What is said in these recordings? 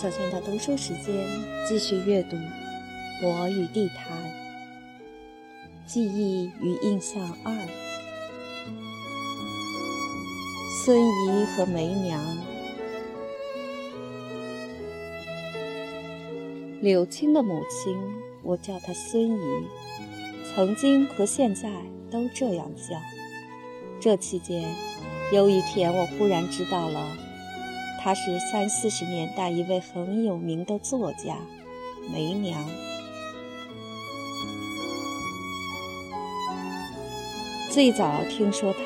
小泉的读书时间，继续阅读《我与地坛》，记忆与印象二。孙姨和梅娘，柳青的母亲，我叫她孙姨，曾经和现在都这样叫。这期间，有一天我忽然知道了。她是三四十年代一位很有名的作家，梅娘。最早听说她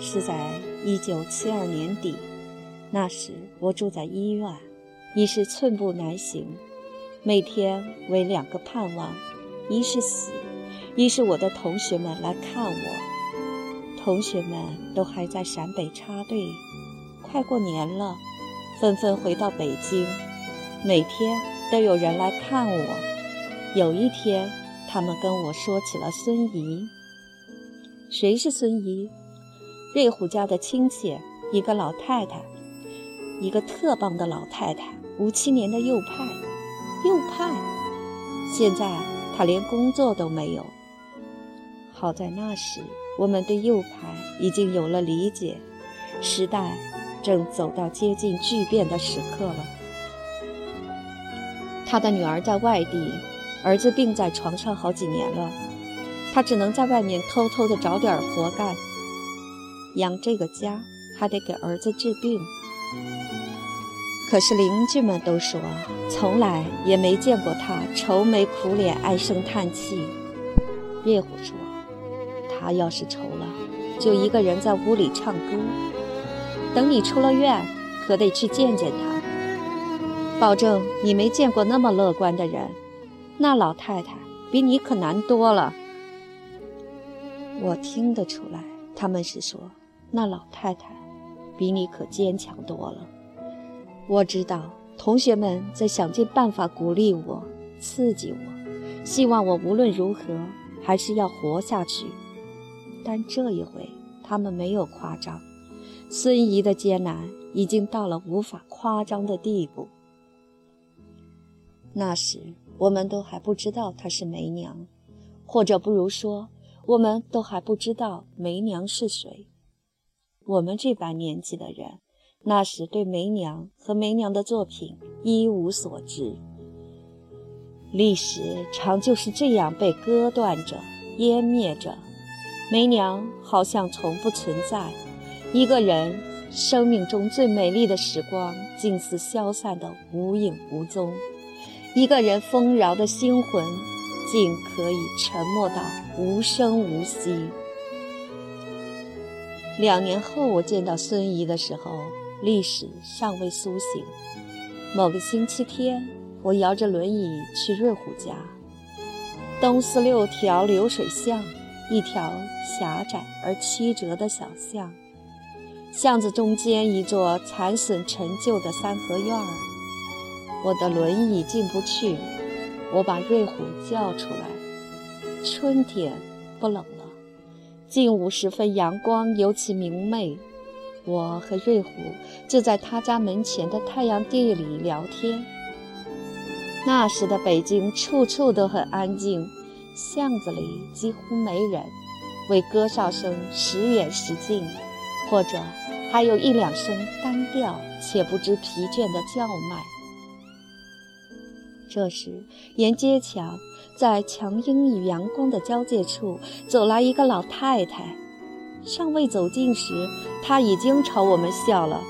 是在一九七二年底，那时我住在医院，已是寸步难行，每天为两个盼望：一是死，一是我的同学们来看我。同学们都还在陕北插队，快过年了。纷纷回到北京，每天都有人来看我。有一天，他们跟我说起了孙怡。谁是孙怡？瑞虎家的亲戚，一个老太太，一个特棒的老太太，五七年的右派。右派，现在她连工作都没有。好在那时，我们对右派已经有了理解，时代。正走到接近巨变的时刻了。他的女儿在外地，儿子病在床上好几年了，他只能在外面偷偷的找点活干，养这个家，还得给儿子治病。可是邻居们都说，从来也没见过他愁眉苦脸、唉声叹气。叶虎说，他要是愁了，就一个人在屋里唱歌。等你出了院，可得去见见他，保证你没见过那么乐观的人。那老太太比你可难多了。我听得出来，他们是说那老太太比你可坚强多了。我知道同学们在想尽办法鼓励我、刺激我，希望我无论如何还是要活下去。但这一回，他们没有夸张。孙怡的艰难已经到了无法夸张的地步。那时，我们都还不知道她是梅娘，或者不如说，我们都还不知道梅娘是谁。我们这般年纪的人，那时对梅娘和梅娘的作品一无所知。历史常就是这样被割断着、湮灭着，梅娘好像从不存在。一个人生命中最美丽的时光，竟似消散的无影无踪；一个人丰饶的心魂，竟可以沉默到无声无息。两年后，我见到孙怡的时候，历史尚未苏醒。某个星期天，我摇着轮椅去瑞虎家，东四六条流水巷，一条狭窄而曲折的小巷。巷子中间一座残损陈旧的三合院儿，我的轮椅进不去。我把瑞虎叫出来。春天不冷了，近午时分阳光尤其明媚。我和瑞虎就在他家门前的太阳地里聊天。那时的北京处处都很安静，巷子里几乎没人，为歌哨声时远时近。或者还有一两声单调且不知疲倦的叫卖。这时，沿街墙，在墙阴与阳光的交界处，走来一个老太太。尚未走近时，她已经朝我们笑了。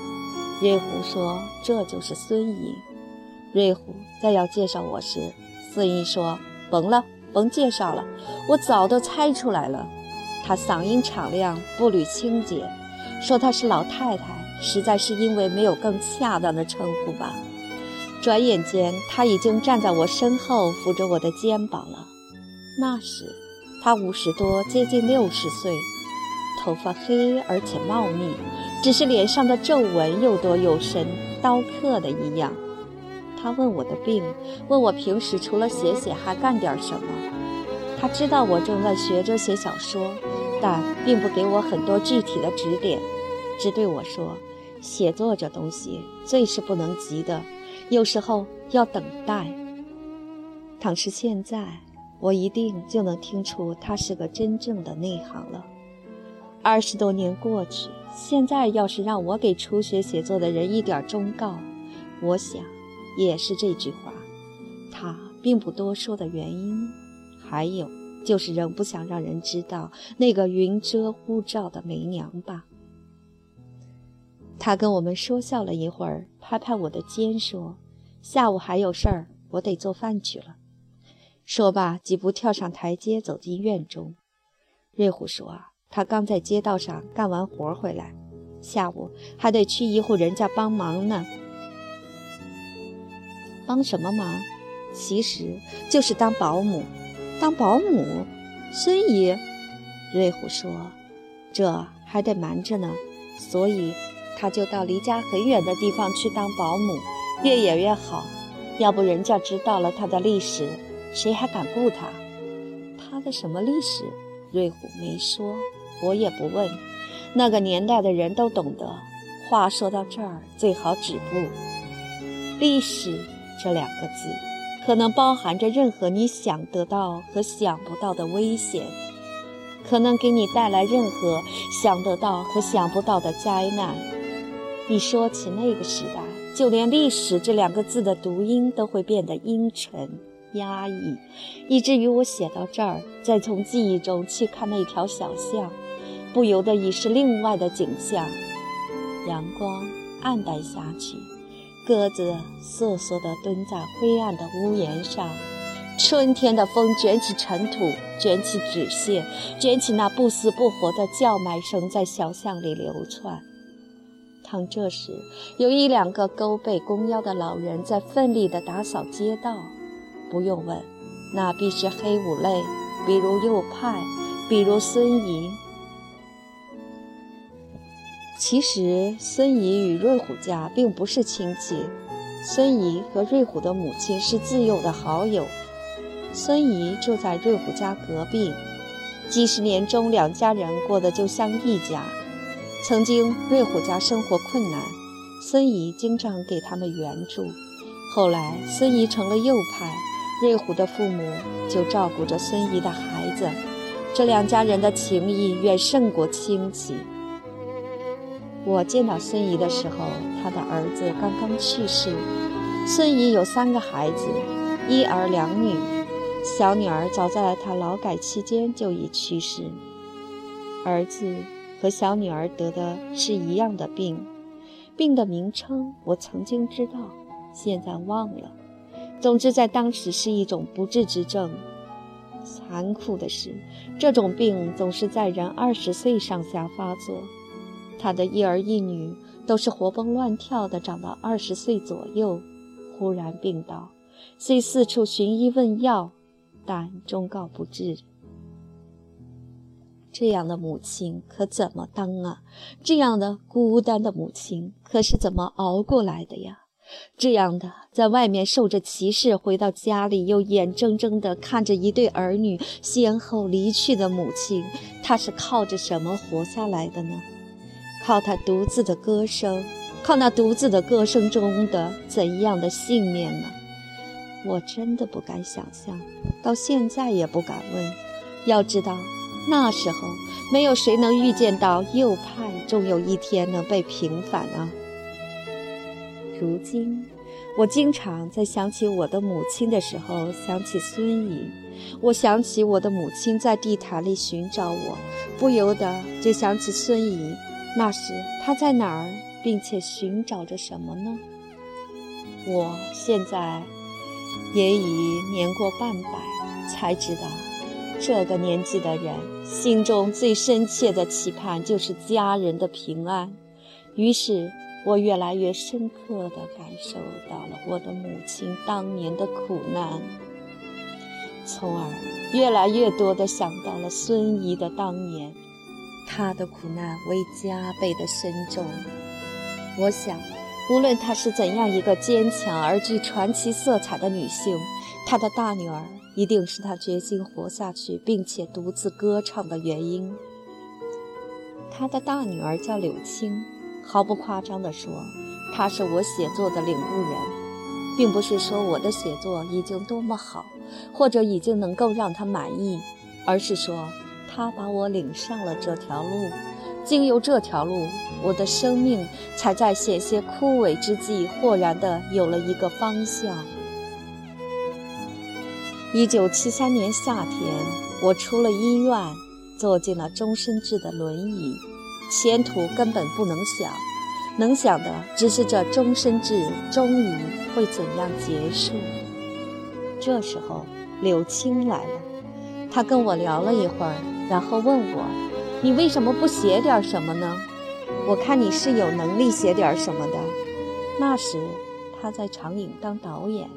瑞虎说：“这就是孙姨。”瑞虎再要介绍我时，孙姨说：“甭了，甭介绍了，我早都猜出来了。”她嗓音敞亮，步履清洁。说她是老太太，实在是因为没有更恰当的称呼吧。转眼间，她已经站在我身后，扶着我的肩膀了。那时，她五十多，接近六十岁，头发黑而且茂密，只是脸上的皱纹又多又深，刀刻的一样。她问我的病，问我平时除了写写还干点什么。她知道我正在学着写小说。但并不给我很多具体的指点，只对我说：“写作这东西最是不能急的，有时候要等待。倘是现在，我一定就能听出他是个真正的内行了。二十多年过去，现在要是让我给初学写作的人一点忠告，我想也是这句话。他并不多说的原因，还有就是仍不想让人知道那个云遮雾罩的梅娘吧。他跟我们说笑了一会儿，拍拍我的肩说：“下午还有事儿，我得做饭去了。”说罢，几步跳上台阶，走进院中。瑞虎说：“啊他刚在街道上干完活回来，下午还得去一户人家帮忙呢。帮什么忙？其实就是当保姆。当保姆？孙姨？”瑞虎说：“这还得瞒着呢，所以他就到离家很远的地方去当保姆，越远越好。要不人家知道了他的历史。”谁还敢雇他？他的什么历史？瑞虎没说，我也不问。那个年代的人都懂得。话说到这儿，最好止步。历史这两个字，可能包含着任何你想得到和想不到的危险，可能给你带来任何想得到和想不到的灾难。一说起那个时代，就连历史这两个字的读音都会变得阴沉。压抑，以至于我写到这儿，再从记忆中去看那条小巷，不由得已是另外的景象。阳光暗淡下去，鸽子瑟瑟地蹲在灰暗的屋檐上。春天的风卷起尘土，卷起纸屑，卷起那不死不活的叫卖声，在小巷里流窜。当这时，有一两个勾背弓腰的老人在奋力地打扫街道。不用问，那必是黑五类，比如右派，比如孙怡。其实孙怡与瑞虎家并不是亲戚，孙怡和瑞虎的母亲是自幼的好友。孙怡住在瑞虎家隔壁，几十年中两家人过得就像一家。曾经瑞虎家生活困难，孙怡经常给他们援助。后来孙怡成了右派。瑞虎的父母就照顾着孙怡的孩子，这两家人的情谊远胜过亲戚。我见到孙怡的时候，她的儿子刚刚去世。孙怡有三个孩子，一儿两女，小女儿早在她劳改期间就已去世。儿子和小女儿得的是一样的病，病的名称我曾经知道，现在忘了。总之，在当时是一种不治之症。残酷的是，这种病总是在人二十岁上下发作。他的一儿一女都是活蹦乱跳的，长到二十岁左右，忽然病倒，虽四处寻医问药，但终告不治。这样的母亲可怎么当啊？这样的孤单的母亲可是怎么熬过来的呀？这样的，在外面受着歧视，回到家里又眼睁睁地看着一对儿女先后离去的母亲，她是靠着什么活下来的呢？靠她独自的歌声，靠那独自的歌声中的怎样的信念呢？我真的不敢想象，到现在也不敢问。要知道，那时候没有谁能预见到右派终有一天能被平反啊。如今，我经常在想起我的母亲的时候，想起孙怡。我想起我的母亲在地毯里寻找我，不由得就想起孙怡。那时她在哪儿，并且寻找着什么呢？我现在也已年过半百，才知道，这个年纪的人心中最深切的期盼就是家人的平安。于是。我越来越深刻地感受到了我的母亲当年的苦难，从而越来越多地想到了孙怡的当年，她的苦难为加倍的深重。我想，无论她是怎样一个坚强而具传奇色彩的女性，她的大女儿一定是他决心活下去并且独自歌唱的原因。他的大女儿叫柳青。毫不夸张地说，他是我写作的领路人。并不是说我的写作已经多么好，或者已经能够让他满意，而是说他把我领上了这条路。经由这条路，我的生命才在险些枯萎之际，豁然的有了一个方向。一九七三年夏天，我出了医院，坐进了终身制的轮椅，前途根本不能想，能想的只是这终身制终于会怎样结束。这时候，柳青来了，他跟我聊了一会儿，然后问我。你为什么不写点什么呢？我看你是有能力写点什么的。那时他在长影当导演，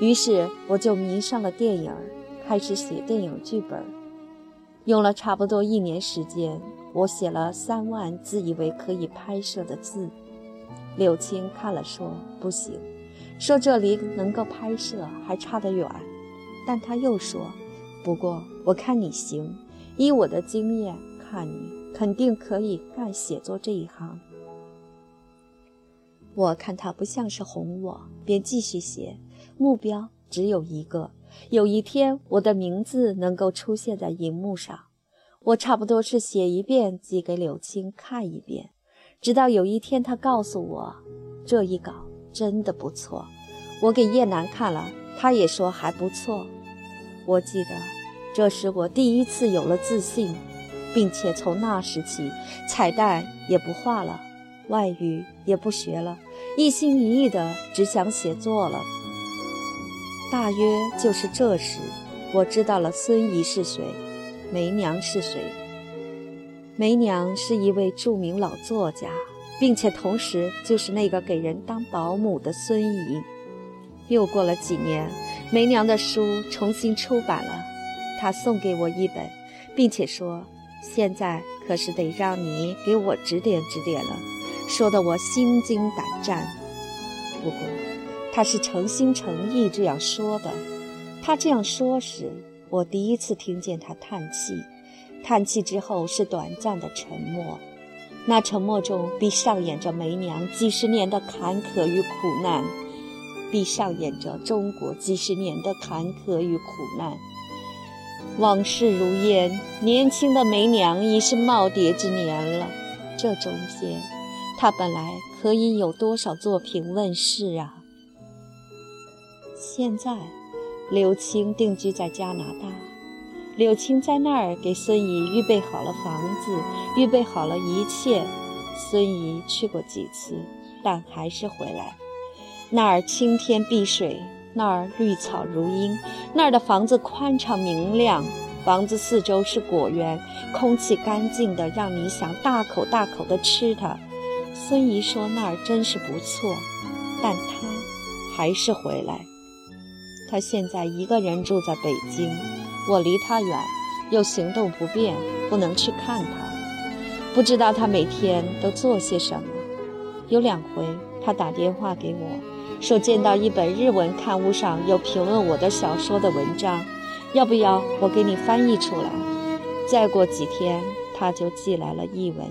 于是我就迷上了电影，开始写电影剧本。用了差不多一年时间，我写了三万自以为可以拍摄的字。柳青看了说不行，说这离能够拍摄还差得远。但他又说，不过我看你行，以我的经验。看你肯定可以干写作这一行。我看他不像是哄我，便继续写。目标只有一个：有一天我的名字能够出现在荧幕上。我差不多是写一遍寄给柳青看一遍，直到有一天他告诉我，这一稿真的不错。我给叶楠看了，他也说还不错。我记得，这是我第一次有了自信。并且从那时起，彩蛋也不画了，外语也不学了，一心一意的只想写作了。大约就是这时，我知道了孙姨是谁，梅娘是谁。梅娘是一位著名老作家，并且同时就是那个给人当保姆的孙姨。又过了几年，梅娘的书重新出版了，她送给我一本，并且说。现在可是得让你给我指点指点了，说得我心惊胆战。不过，他是诚心诚意这样说的。他这样说时，我第一次听见他叹气。叹气之后是短暂的沉默，那沉默中必上演着梅娘几十年的坎坷与苦难，必上演着中国几十年的坎坷与苦难。往事如烟，年轻的梅娘已是耄耋之年了。这中间，她本来可以有多少作品问世啊？现在，柳青定居在加拿大，柳青在那儿给孙怡预备好了房子，预备好了一切。孙怡去过几次，但还是回来。那儿青天碧水。那儿绿草如茵，那儿的房子宽敞明亮，房子四周是果园，空气干净的让你想大口大口的吃它。孙怡说那儿真是不错，但她还是回来。他现在一个人住在北京，我离他远，又行动不便，不能去看他，不知道他每天都做些什么。有两回，他打电话给我。说见到一本日文刊物上有评论我的小说的文章，要不要我给你翻译出来？再过几天，他就寄来了译文，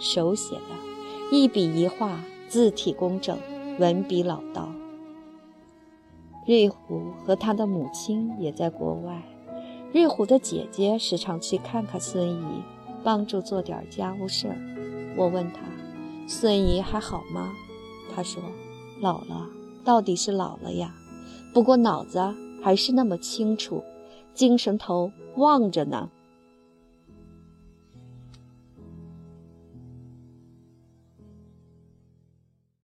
手写的，一笔一画，字体工整，文笔老道。瑞虎和他的母亲也在国外，瑞虎的姐姐时常去看看孙怡，帮助做点家务事儿。我问他，孙怡还好吗？他说，老了。到底是老了呀，不过脑子还是那么清楚，精神头旺着呢。